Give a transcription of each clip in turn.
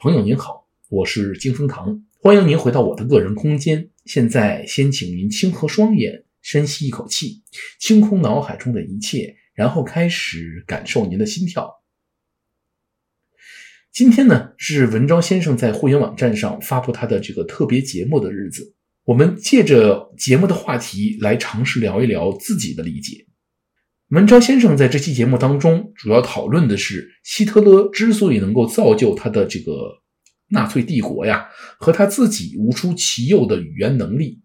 朋友您好，我是金风堂，欢迎您回到我的个人空间。现在先请您轻合双眼，深吸一口气，清空脑海中的一切，然后开始感受您的心跳。今天呢，是文昭先生在会员网站上发布他的这个特别节目的日子。我们借着节目的话题来尝试聊一聊自己的理解。文昭先生在这期节目当中主要讨论的是希特勒之所以能够造就他的这个纳粹帝国呀，和他自己无出其右的语言能力、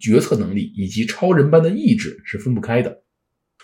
决策能力以及超人般的意志是分不开的。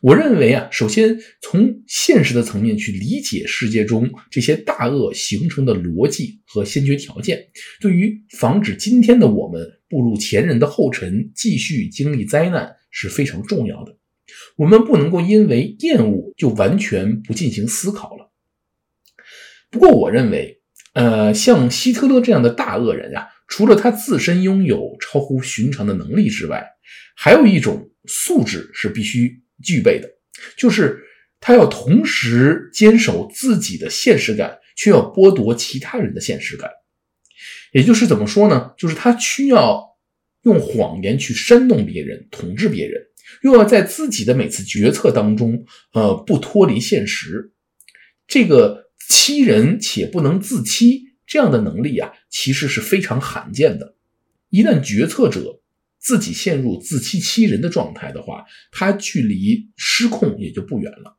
我认为啊，首先从现实的层面去理解世界中这些大恶形成的逻辑和先决条件，对于防止今天的我们步入前人的后尘，继续经历灾难是非常重要的。我们不能够因为厌恶就完全不进行思考了。不过，我认为，呃，像希特勒这样的大恶人呀，除了他自身拥有超乎寻常的能力之外，还有一种素质是必须具备的，就是他要同时坚守自己的现实感，却要剥夺其他人的现实感。也就是怎么说呢？就是他需要用谎言去煽动别人，统治别人。又要在自己的每次决策当中，呃，不脱离现实，这个欺人且不能自欺这样的能力啊，其实是非常罕见的。一旦决策者自己陷入自欺欺人的状态的话，他距离失控也就不远了。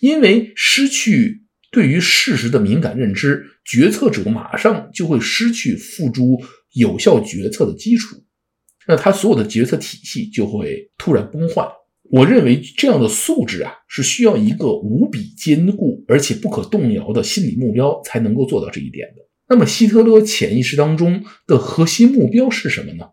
因为失去对于事实的敏感认知，决策者马上就会失去付诸有效决策的基础。那他所有的决策体系就会突然崩坏。我认为这样的素质啊，是需要一个无比坚固而且不可动摇的心理目标才能够做到这一点的。那么，希特勒潜意识当中的核心目标是什么呢？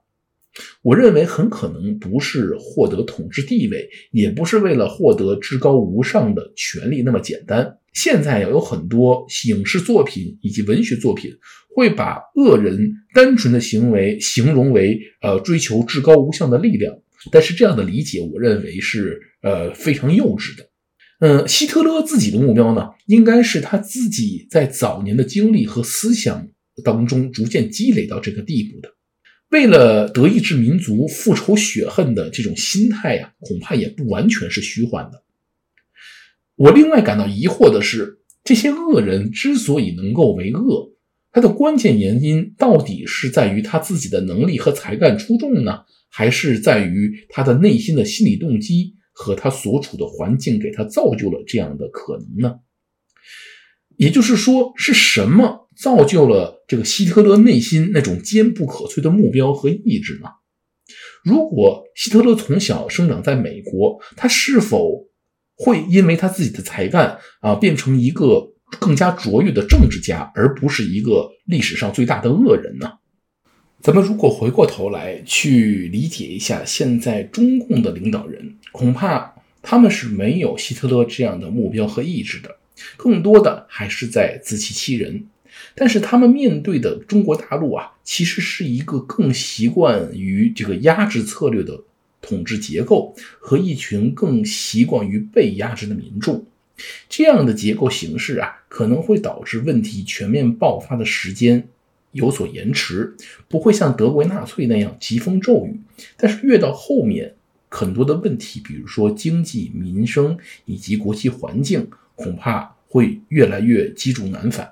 我认为很可能不是获得统治地位，也不是为了获得至高无上的权力那么简单。现在有很多影视作品以及文学作品会把恶人单纯的行为形容为呃追求至高无上的力量，但是这样的理解我认为是呃非常幼稚的。嗯，希特勒自己的目标呢，应该是他自己在早年的经历和思想当中逐渐积累到这个地步的。为了德意志民族复仇雪恨的这种心态呀，恐怕也不完全是虚幻的。我另外感到疑惑的是，这些恶人之所以能够为恶，他的关键原因到底是在于他自己的能力和才干出众呢，还是在于他的内心的心理动机和他所处的环境给他造就了这样的可能呢？也就是说，是什么造就了这个希特勒内心那种坚不可摧的目标和意志呢？如果希特勒从小生长在美国，他是否会因为他自己的才干啊，变成一个更加卓越的政治家，而不是一个历史上最大的恶人呢？咱们如果回过头来去理解一下现在中共的领导人，恐怕他们是没有希特勒这样的目标和意志的，更多的还是在自欺欺人。但是他们面对的中国大陆啊，其实是一个更习惯于这个压制策略的。统治结构和一群更习惯于被压制的民众，这样的结构形式啊，可能会导致问题全面爆发的时间有所延迟，不会像德国纳粹那样疾风骤雨。但是越到后面，很多的问题，比如说经济、民生以及国际环境，恐怕会越来越积重难返。